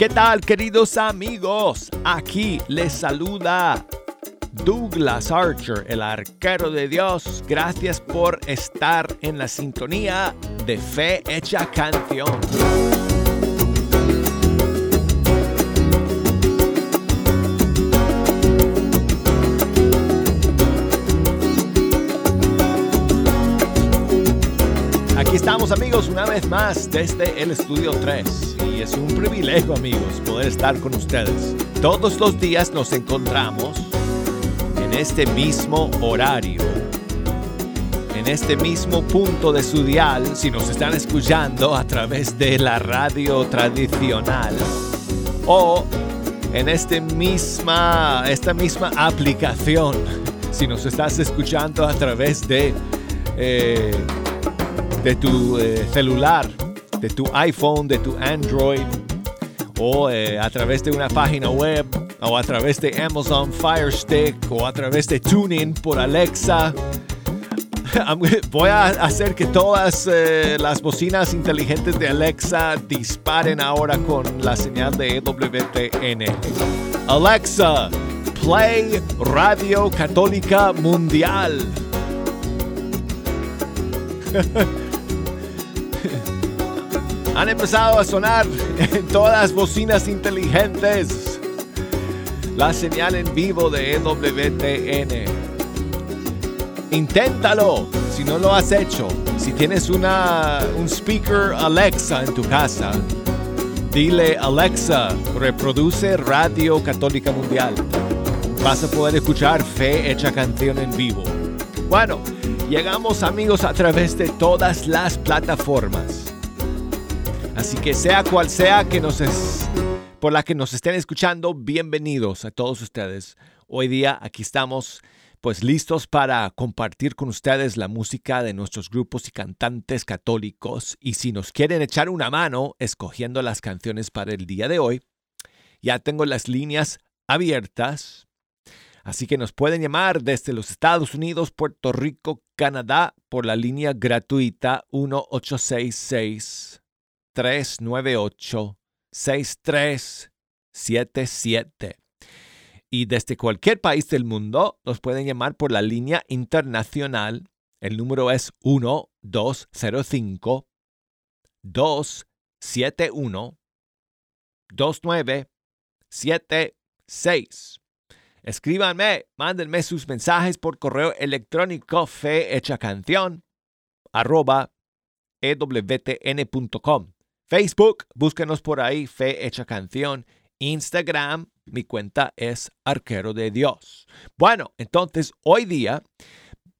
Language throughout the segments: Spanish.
¿Qué tal queridos amigos? Aquí les saluda Douglas Archer, el arquero de Dios. Gracias por estar en la sintonía de Fe Hecha Canción. Amigos una vez más desde el estudio 3 y es un privilegio amigos poder estar con ustedes. Todos los días nos encontramos en este mismo horario, en este mismo punto de su dial, si nos están escuchando a través de la radio tradicional o en este misma, esta misma aplicación, si nos estás escuchando a través de... Eh, de tu eh, celular, de tu iPhone, de tu Android, o eh, a través de una página web, o a través de Amazon Fire Stick, o a través de Tuning por Alexa. Voy a hacer que todas eh, las bocinas inteligentes de Alexa disparen ahora con la señal de EWTN. Alexa, play Radio Católica Mundial. Han empezado a sonar en todas las bocinas inteligentes la señal en vivo de EWTN. Inténtalo si no lo has hecho. Si tienes una, un speaker Alexa en tu casa, dile Alexa, reproduce Radio Católica Mundial. Vas a poder escuchar Fe Hecha Canción en vivo. Bueno, llegamos amigos a través de todas las plataformas. Así que sea cual sea que nos es, por la que nos estén escuchando, bienvenidos a todos ustedes. Hoy día aquí estamos pues listos para compartir con ustedes la música de nuestros grupos y cantantes católicos y si nos quieren echar una mano escogiendo las canciones para el día de hoy, ya tengo las líneas abiertas. Así que nos pueden llamar desde los Estados Unidos, Puerto Rico, Canadá por la línea gratuita 1866 398-6377. Y desde cualquier país del mundo nos pueden llamar por la línea internacional. El número es 1205 271 2976. Escríbanme, mándenme sus mensajes por correo electrónico fe canción arroba ewtn.com. Facebook, búsquenos por ahí, Fe Hecha Canción. Instagram, mi cuenta es Arquero de Dios. Bueno, entonces hoy día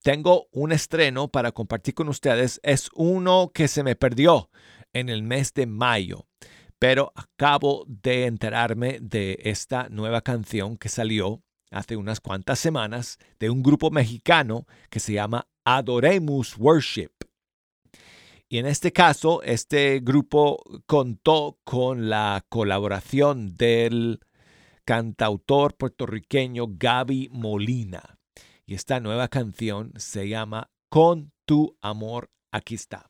tengo un estreno para compartir con ustedes. Es uno que se me perdió en el mes de mayo, pero acabo de enterarme de esta nueva canción que salió hace unas cuantas semanas de un grupo mexicano que se llama Adoremus Worship. Y en este caso, este grupo contó con la colaboración del cantautor puertorriqueño Gaby Molina. Y esta nueva canción se llama Con tu amor, aquí está.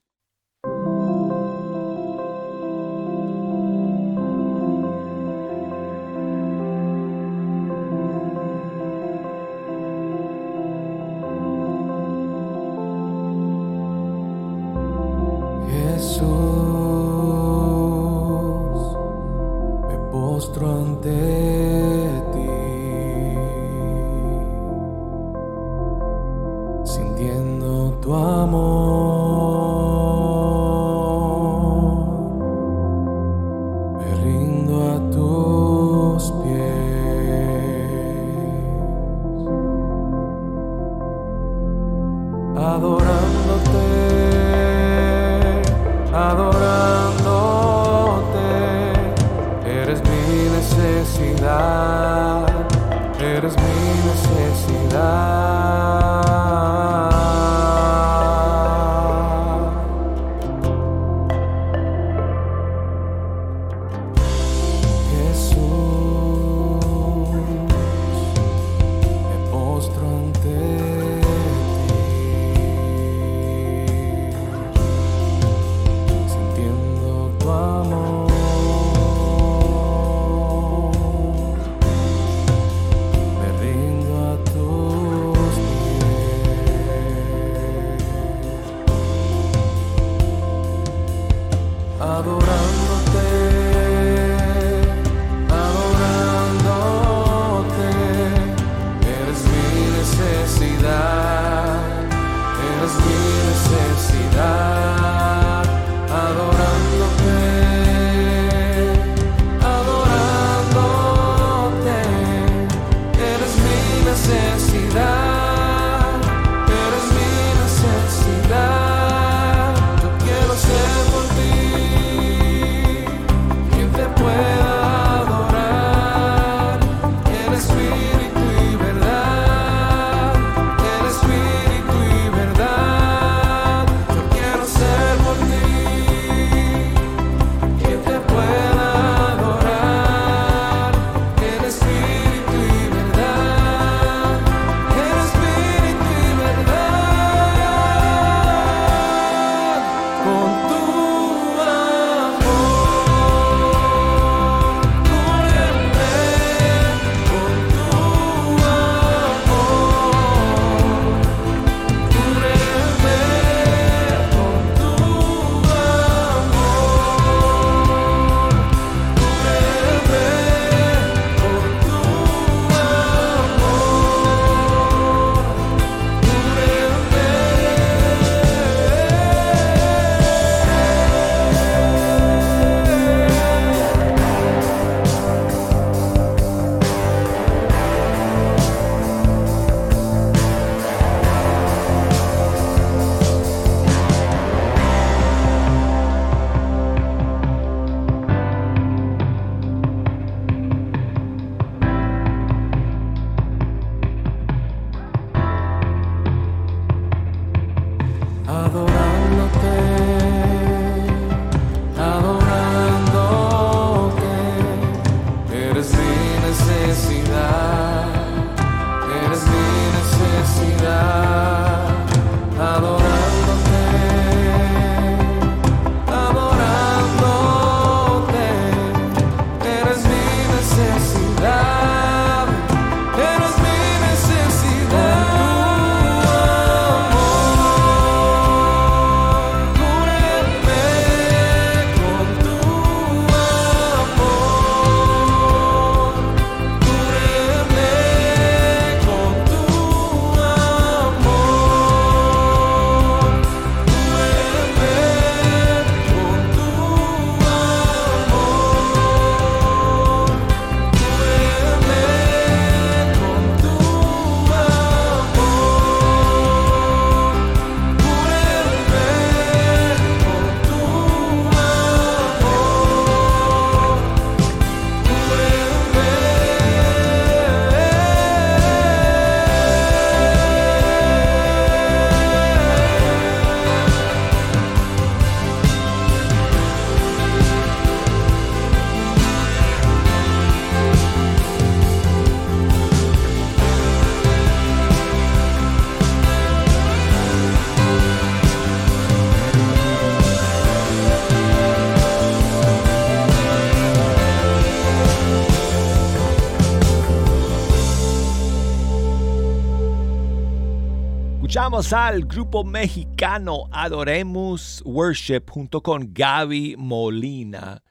Escuchamos al grupo mexicano Adoremos Worship junto con Gaby Molina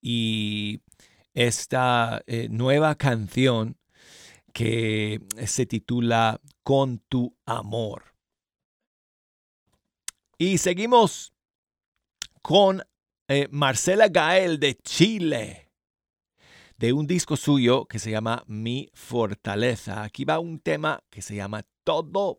y esta eh, nueva canción que se titula Con tu amor. Y seguimos con eh, Marcela Gael de Chile, de un disco suyo que se llama Mi Fortaleza. Aquí va un tema que se llama Todo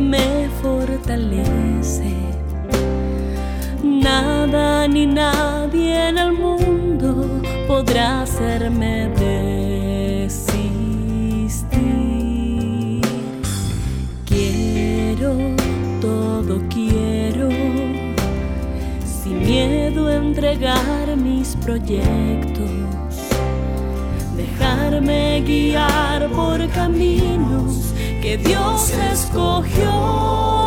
me fortalece. Nada ni nadie en el mundo podrá hacerme desistir. Quiero, todo quiero, sin miedo entregar mis proyectos dejarme guiar por caminos que Dios escogió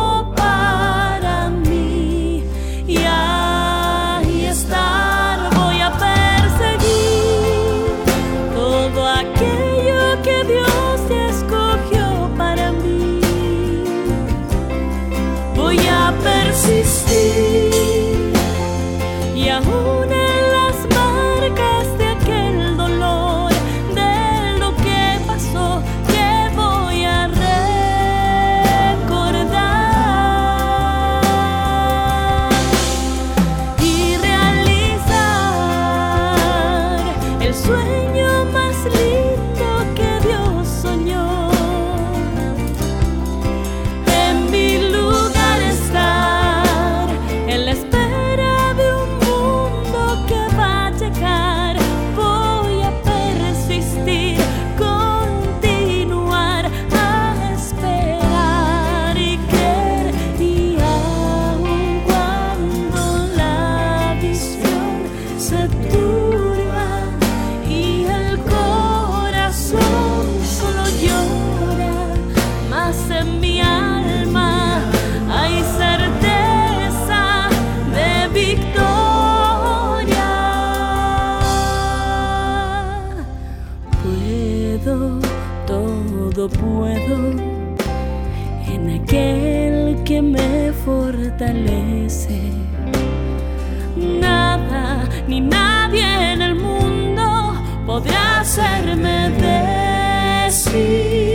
aquel que me fortalece. Nada ni nadie en el mundo podrá hacerme decir.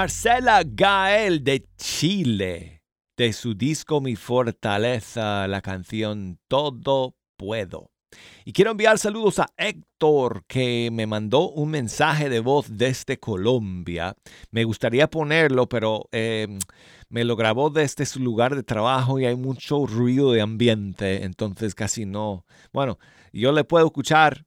Marcela Gael de Chile, de su disco Mi Fortaleza, la canción Todo Puedo. Y quiero enviar saludos a Héctor, que me mandó un mensaje de voz desde Colombia. Me gustaría ponerlo, pero eh, me lo grabó desde su lugar de trabajo y hay mucho ruido de ambiente, entonces casi no. Bueno, yo le puedo escuchar,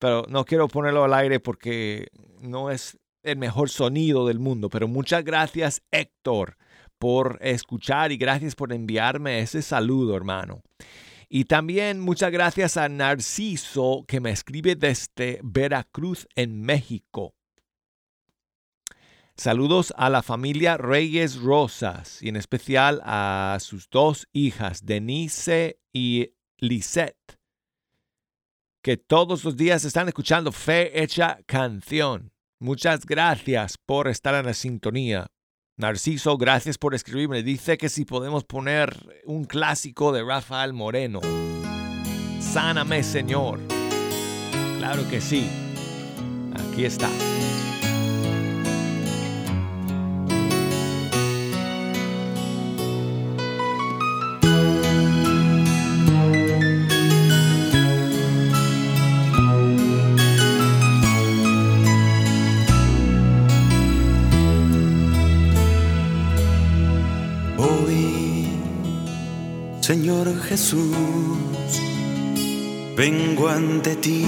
pero no quiero ponerlo al aire porque no es el mejor sonido del mundo. Pero muchas gracias, Héctor, por escuchar y gracias por enviarme ese saludo, hermano. Y también muchas gracias a Narciso que me escribe desde Veracruz, en México. Saludos a la familia Reyes Rosas y en especial a sus dos hijas, Denise y Lisette, que todos los días están escuchando Fe Hecha Canción. Muchas gracias por estar en la sintonía. Narciso, gracias por escribirme. Dice que si podemos poner un clásico de Rafael Moreno. Sáname, Señor. Claro que sí. Aquí está. Jesús, vengo ante ti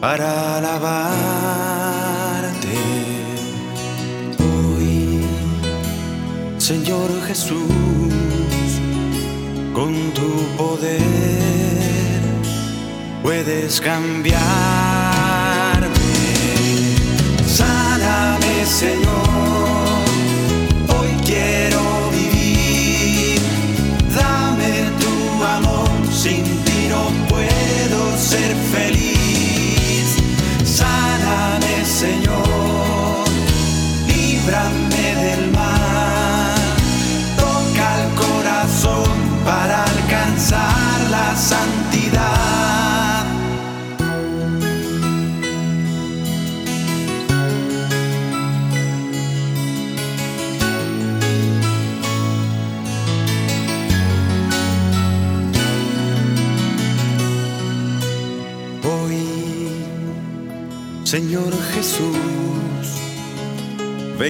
para alabarte. Hoy, Señor Jesús, con tu poder puedes cambiarme. Sáname, Señor.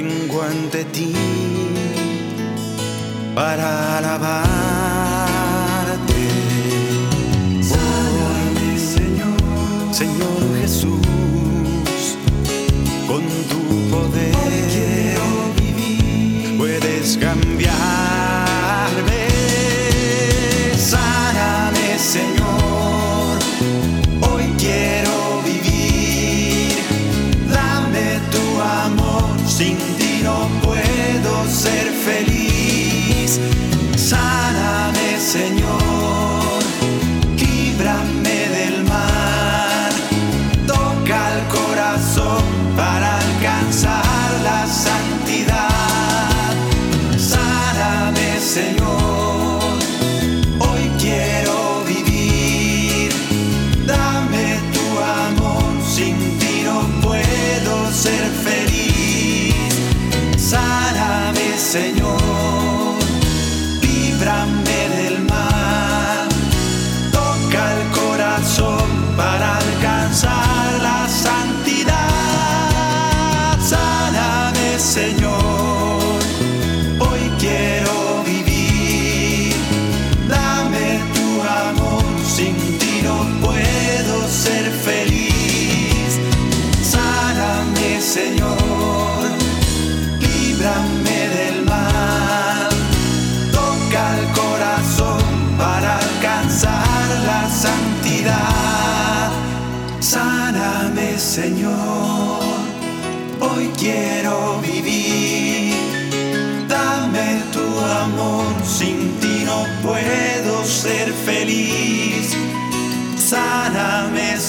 Vengo ante ti para alabarte.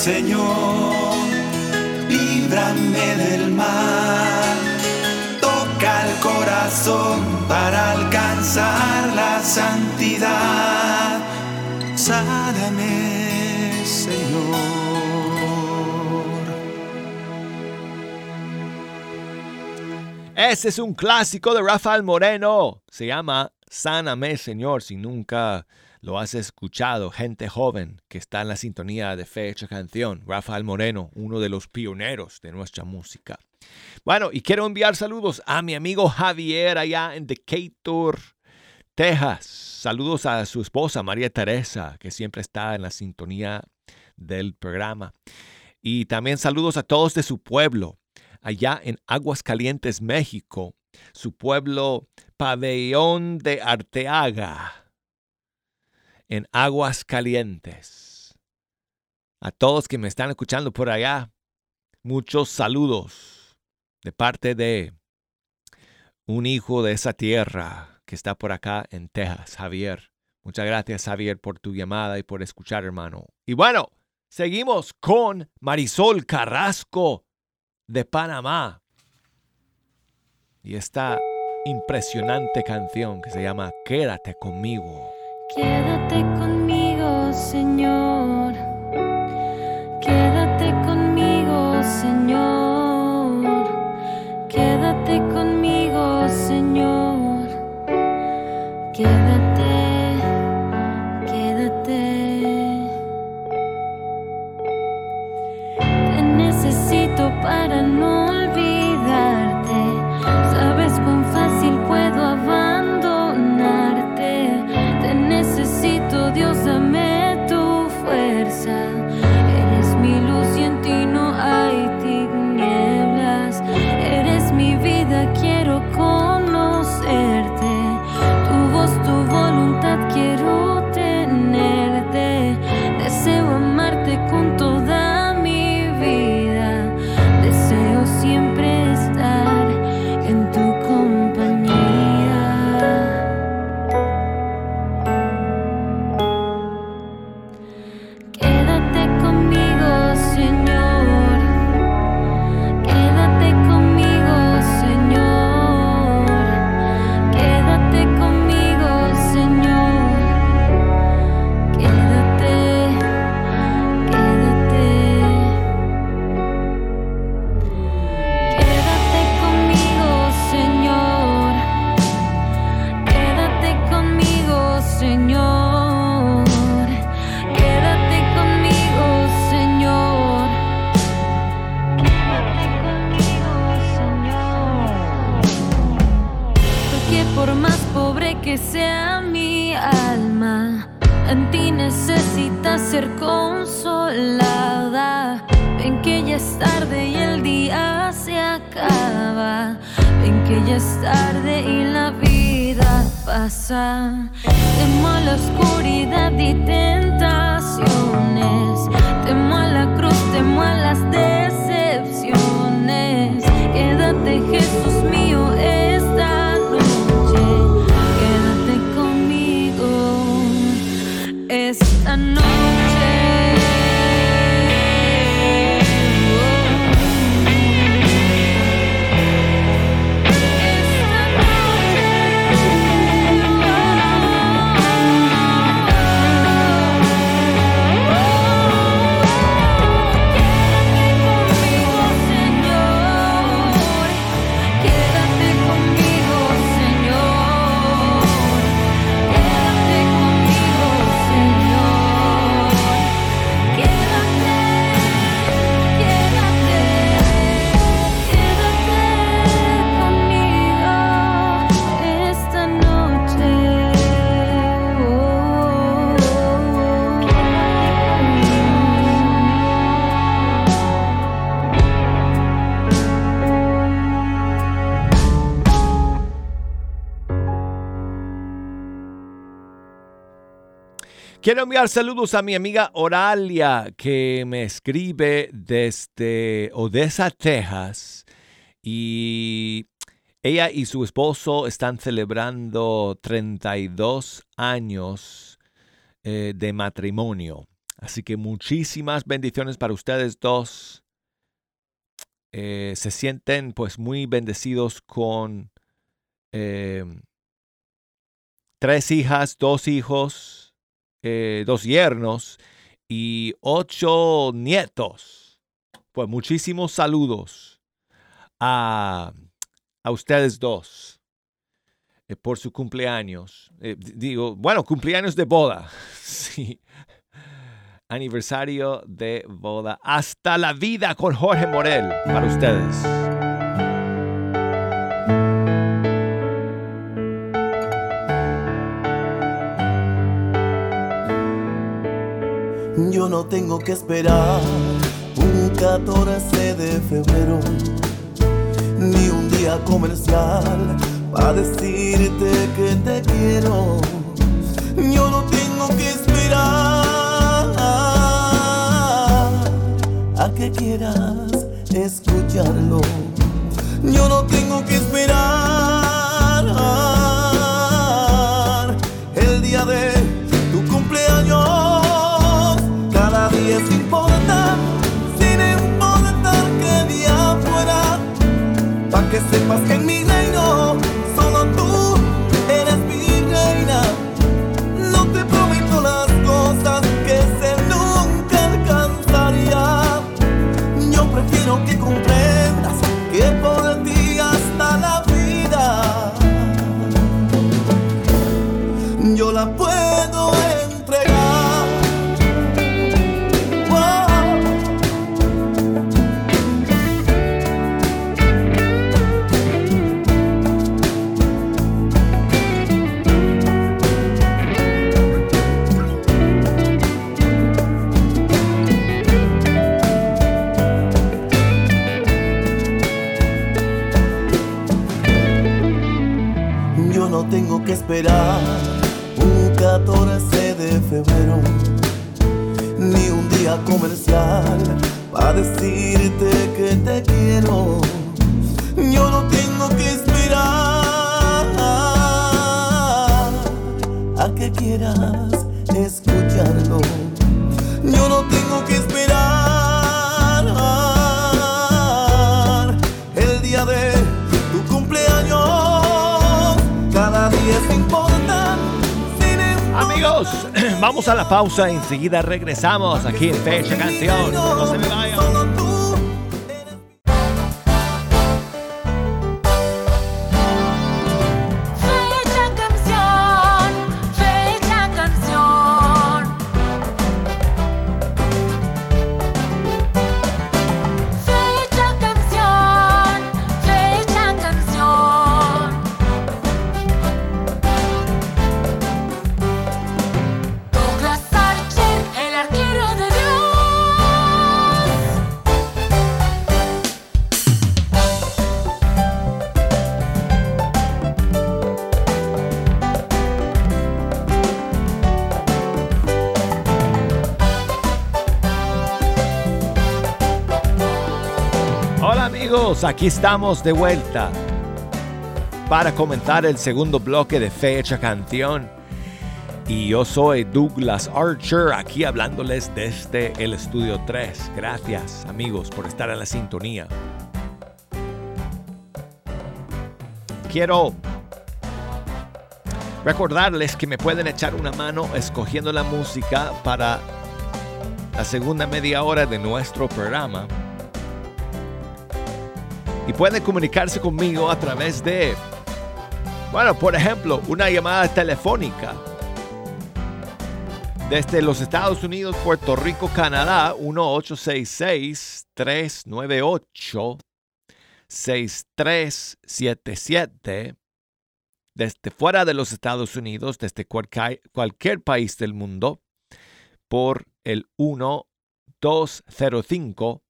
Señor, líbrame del mal. Toca el corazón para alcanzar la santidad. Sáname, Señor. Ese es un clásico de Rafael Moreno. Se llama Sáname, Señor, si nunca lo has escuchado. Gente joven que está en la sintonía de fecha canción. Rafael Moreno, uno de los pioneros de nuestra música. Bueno, y quiero enviar saludos a mi amigo Javier allá en Decatur, Texas. Saludos a su esposa María Teresa, que siempre está en la sintonía del programa. Y también saludos a todos de su pueblo, allá en Aguascalientes, México, su pueblo Pabellón de Arteaga, en Aguascalientes. A todos que me están escuchando por allá, muchos saludos de parte de un hijo de esa tierra que está por acá en Texas, Javier. Muchas gracias, Javier, por tu llamada y por escuchar, hermano. Y bueno, seguimos con Marisol Carrasco de Panamá. Y esta impresionante canción que se llama Quédate conmigo. Quédate conmigo, Señor. Quédate conmigo, Señor. Quédate conmigo, Señor. Quédate, quédate. Te necesito para no Quiero enviar saludos a mi amiga Oralia que me escribe desde Odessa, Texas Y ella y su esposo están celebrando 32 años eh, de matrimonio. Así que muchísimas bendiciones para ustedes dos. Eh, se sienten pues muy bendecidos con eh, tres hijas, dos hijos, dos yernos y ocho nietos. Pues muchísimos saludos a a ustedes dos eh, por su cumpleaños. Eh, digo, bueno, cumpleaños de boda. sí. Aniversario de boda. Hasta la vida con Jorge Morel para ustedes. No tengo que esperar un 14 de febrero ni un día comercial para decirte que te quiero. Yo no tengo que esperar a que quieras escucharlo. Sepas que pausa. Enseguida regresamos aquí en Fecha Canción. Aquí estamos de vuelta para comentar el segundo bloque de Fecha Canción. Y yo soy Douglas Archer, aquí hablándoles desde el estudio 3. Gracias amigos por estar en la sintonía. Quiero recordarles que me pueden echar una mano escogiendo la música para la segunda media hora de nuestro programa y pueden comunicarse conmigo a través de, bueno, por ejemplo, una llamada telefónica desde los Estados Unidos, Puerto Rico, Canadá, 1866-398-6377. Desde fuera de los Estados Unidos, desde cualquier, país del mundo, por el 1205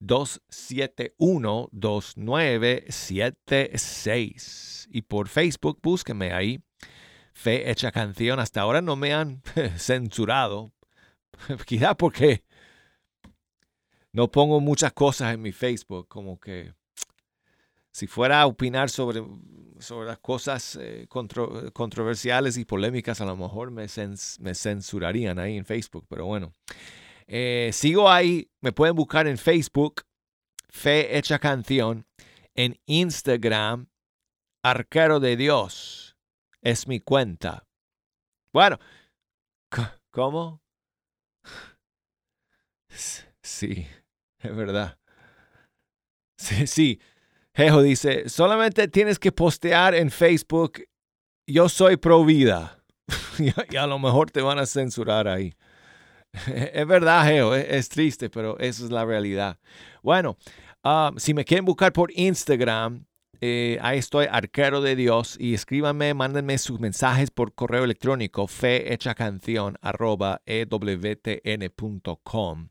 271-2976. Y por Facebook, búsquenme ahí. Fe Hecha Canción. Hasta ahora no me han censurado. Quizás porque no pongo muchas cosas en mi Facebook. Como que si fuera a opinar sobre, sobre las cosas eh, controversiales y polémicas, a lo mejor me, me censurarían ahí en Facebook, pero bueno. Eh, sigo ahí, me pueden buscar en Facebook, Fe Hecha Canción, en Instagram, Arquero de Dios, es mi cuenta. Bueno, ¿cómo? Sí, es verdad. Sí, sí. Jejo dice, solamente tienes que postear en Facebook, yo soy pro vida. y a lo mejor te van a censurar ahí. es verdad, Geo, es, triste, pero esa es la realidad. Bueno, ah, si me quieren buscar por Instagram, eh, ahí estoy, arquero de Dios, y escríbanme, mándenme sus mensajes por correo electrónico, fehechacanción.com.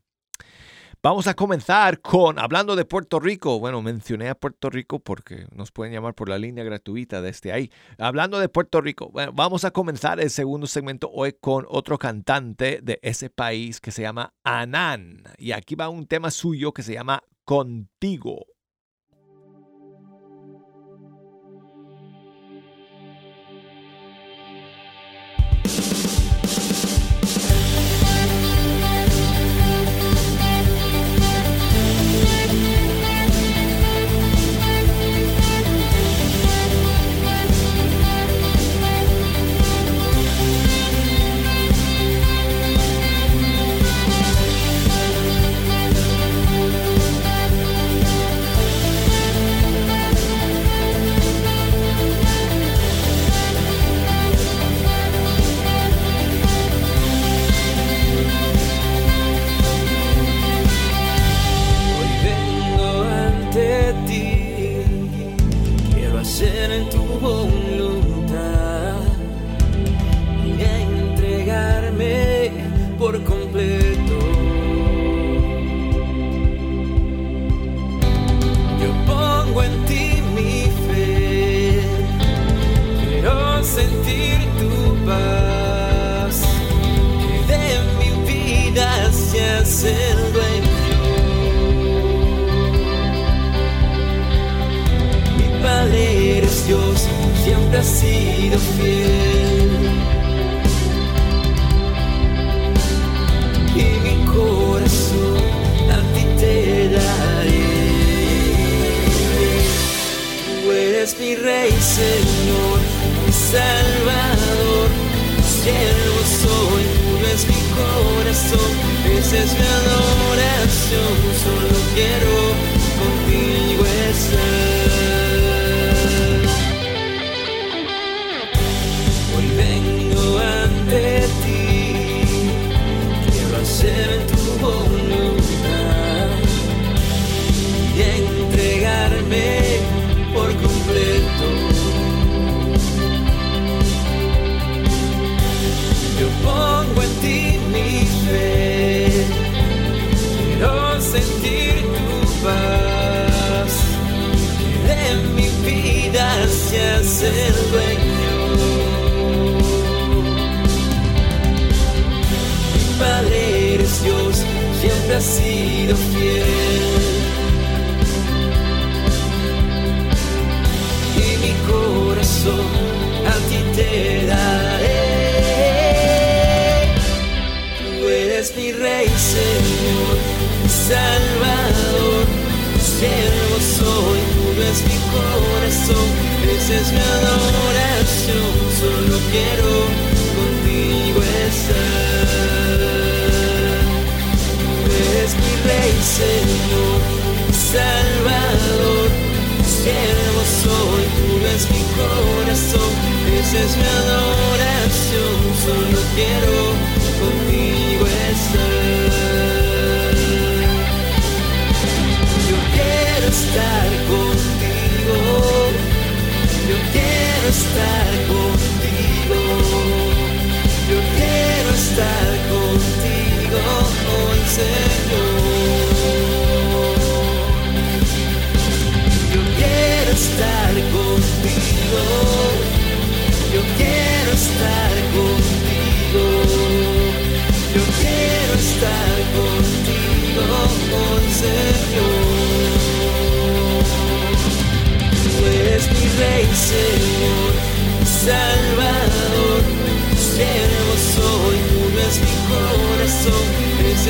Vamos a comenzar con, hablando de Puerto Rico, bueno, mencioné a Puerto Rico porque nos pueden llamar por la línea gratuita desde ahí. Hablando de Puerto Rico, bueno, vamos a comenzar el segundo segmento hoy con otro cantante de ese país que se llama Anán. Y aquí va un tema suyo que se llama Contigo.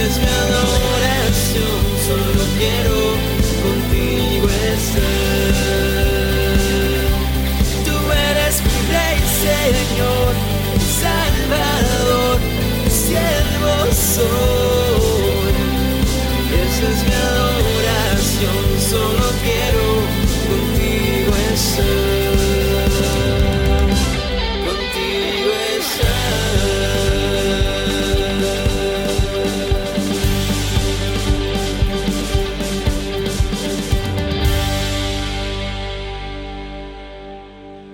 always been the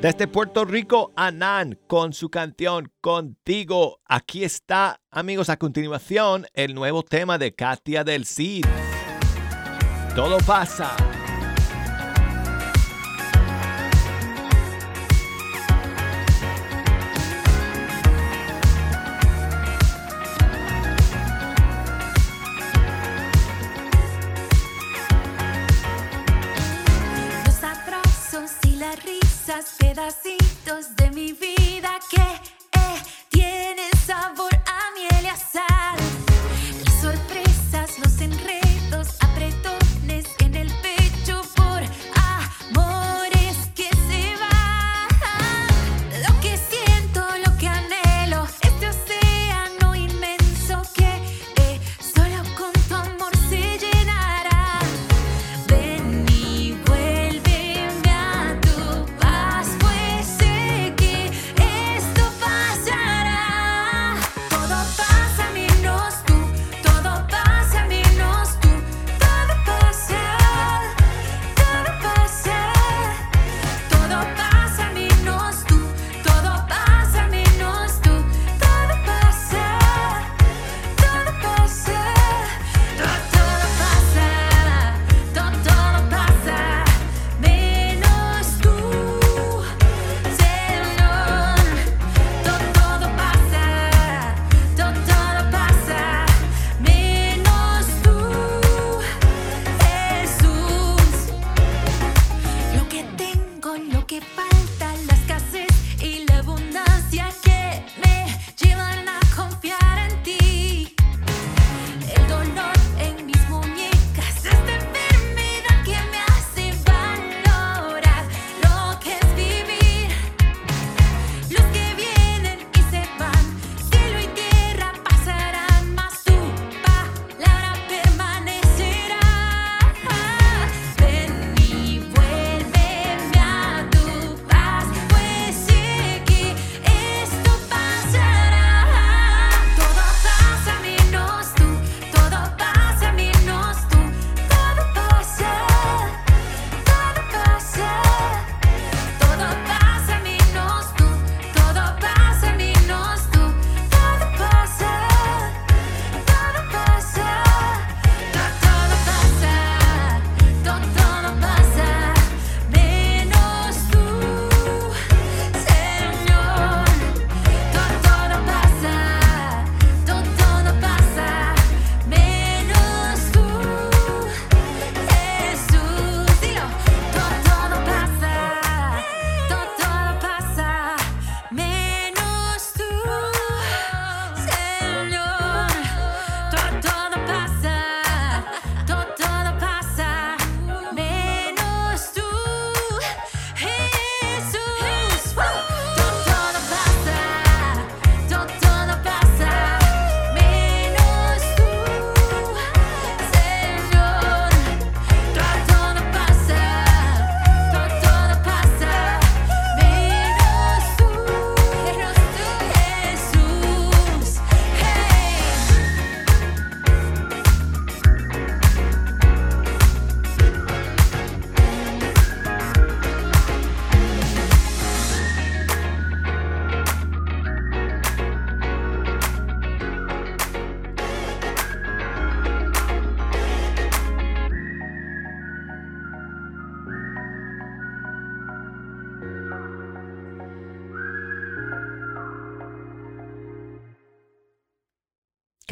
Desde Puerto Rico, Anán, con su canción Contigo. Aquí está, amigos, a continuación, el nuevo tema de Katia del Cid. Todo pasa. I see.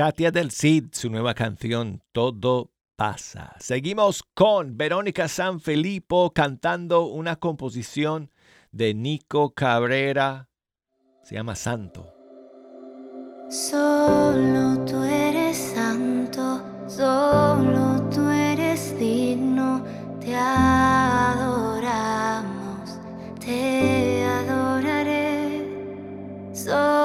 Katia del Cid, su nueva canción Todo pasa. Seguimos con Verónica San Sanfilippo cantando una composición de Nico Cabrera. Se llama Santo. Solo tú eres santo, solo tú eres digno, te adoramos, te adoraré. Solo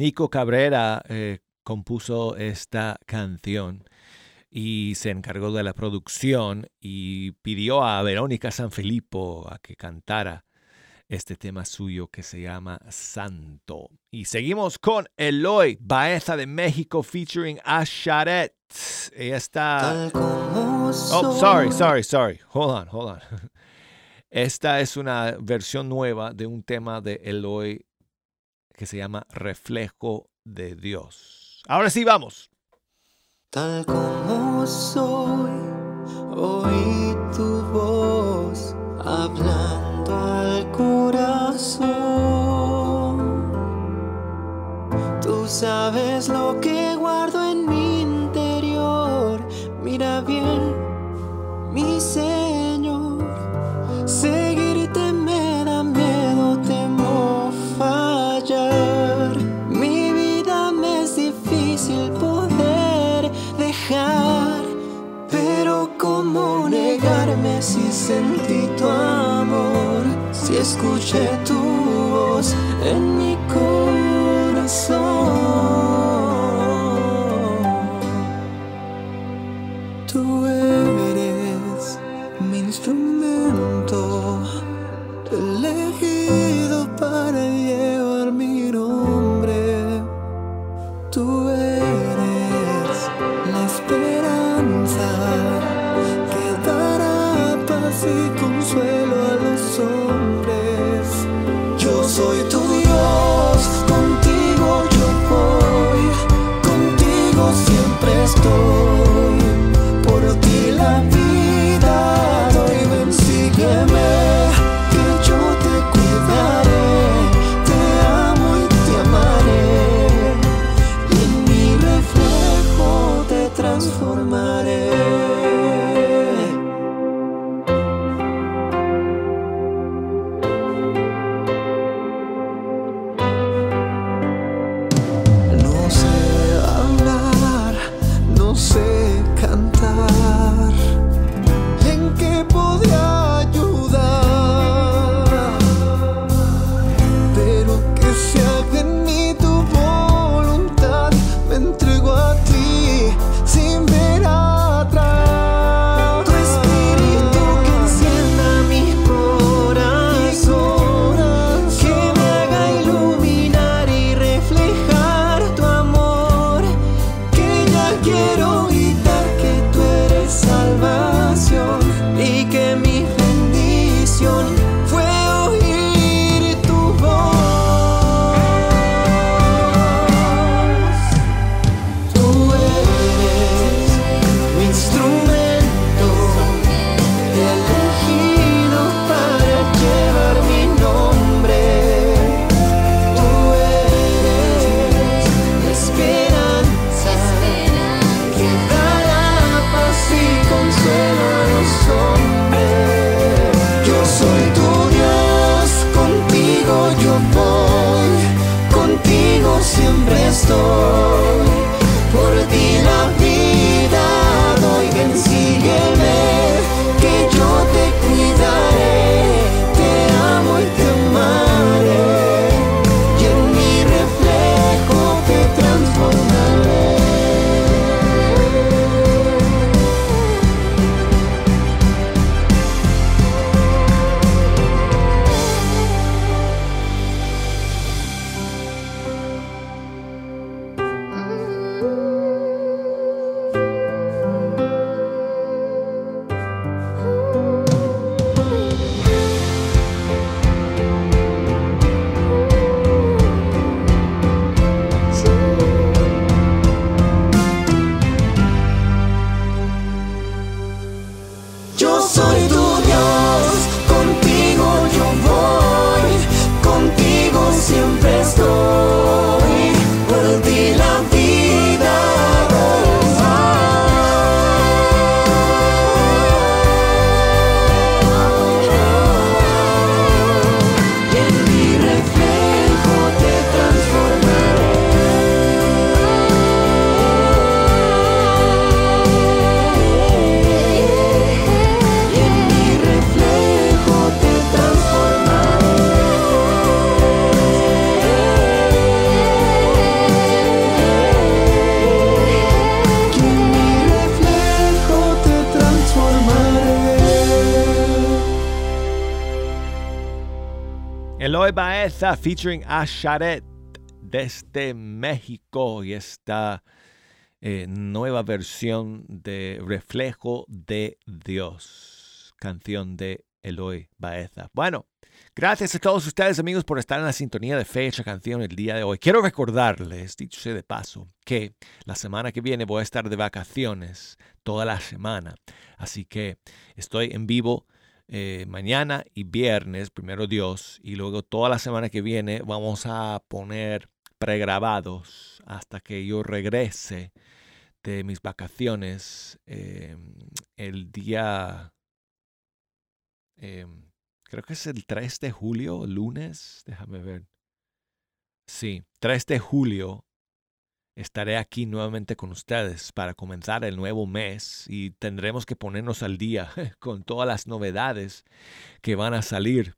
Nico Cabrera eh, compuso esta canción y se encargó de la producción y pidió a Verónica Sanfilippo a que cantara este tema suyo que se llama Santo. Y seguimos con Eloy Baeza de México featuring Asharet. Ella está... Oh, sorry, sorry, sorry. Hold on, hold on. Esta es una versión nueva de un tema de Eloy que se llama Reflejo de Dios. Ahora sí, vamos. Tal como soy, oí tu voz hablando al corazón. Tú sabes lo que escuché tu voz en mi corazón. Baeza featuring Asharet desde México y esta eh, nueva versión de Reflejo de Dios, canción de Eloy Baeza. Bueno, gracias a todos ustedes amigos por estar en la sintonía de fecha canción el día de hoy. Quiero recordarles, dicho sea de paso, que la semana que viene voy a estar de vacaciones toda la semana. Así que estoy en vivo eh, mañana y viernes, primero Dios, y luego toda la semana que viene vamos a poner pregrabados hasta que yo regrese de mis vacaciones eh, el día, eh, creo que es el 3 de julio, lunes, déjame ver. Sí, 3 de julio estaré aquí nuevamente con ustedes para comenzar el nuevo mes y tendremos que ponernos al día con todas las novedades que van a salir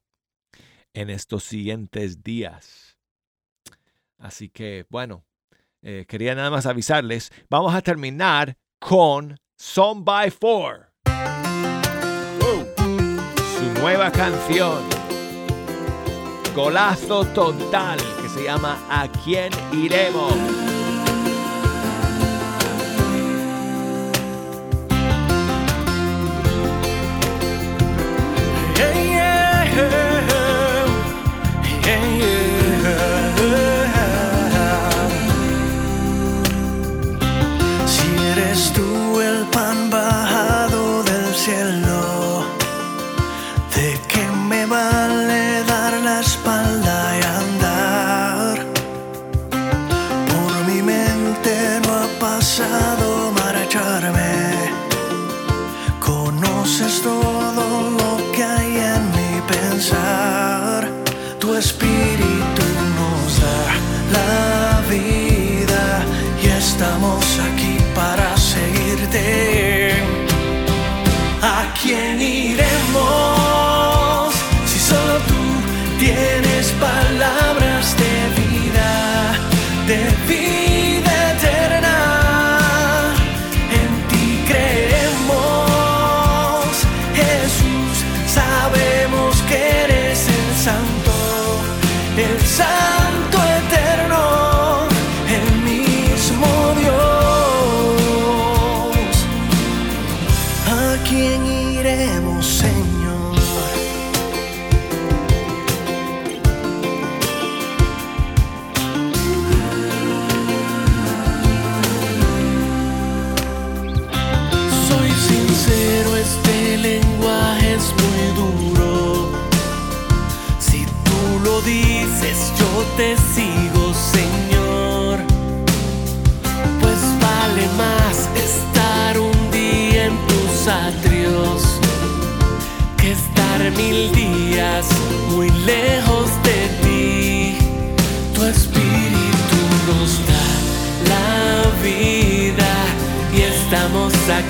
en estos siguientes días. Así que, bueno, eh, quería nada más avisarles, vamos a terminar con Song by Four. su nueva canción. Golazo total que se llama ¿A quién iremos?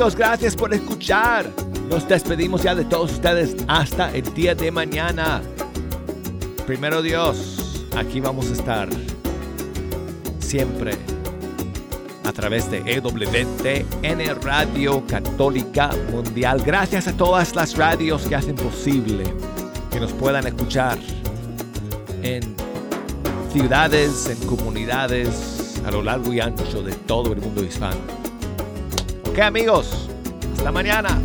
amigos, gracias por escuchar. Nos despedimos ya de todos ustedes hasta el día de mañana. Primero Dios, aquí vamos a estar siempre a través de EWTN Radio Católica Mundial. Gracias a todas las radios que hacen posible que nos puedan escuchar en ciudades, en comunidades a lo largo y ancho de todo el mundo hispano. Ok amigos, hasta mañana.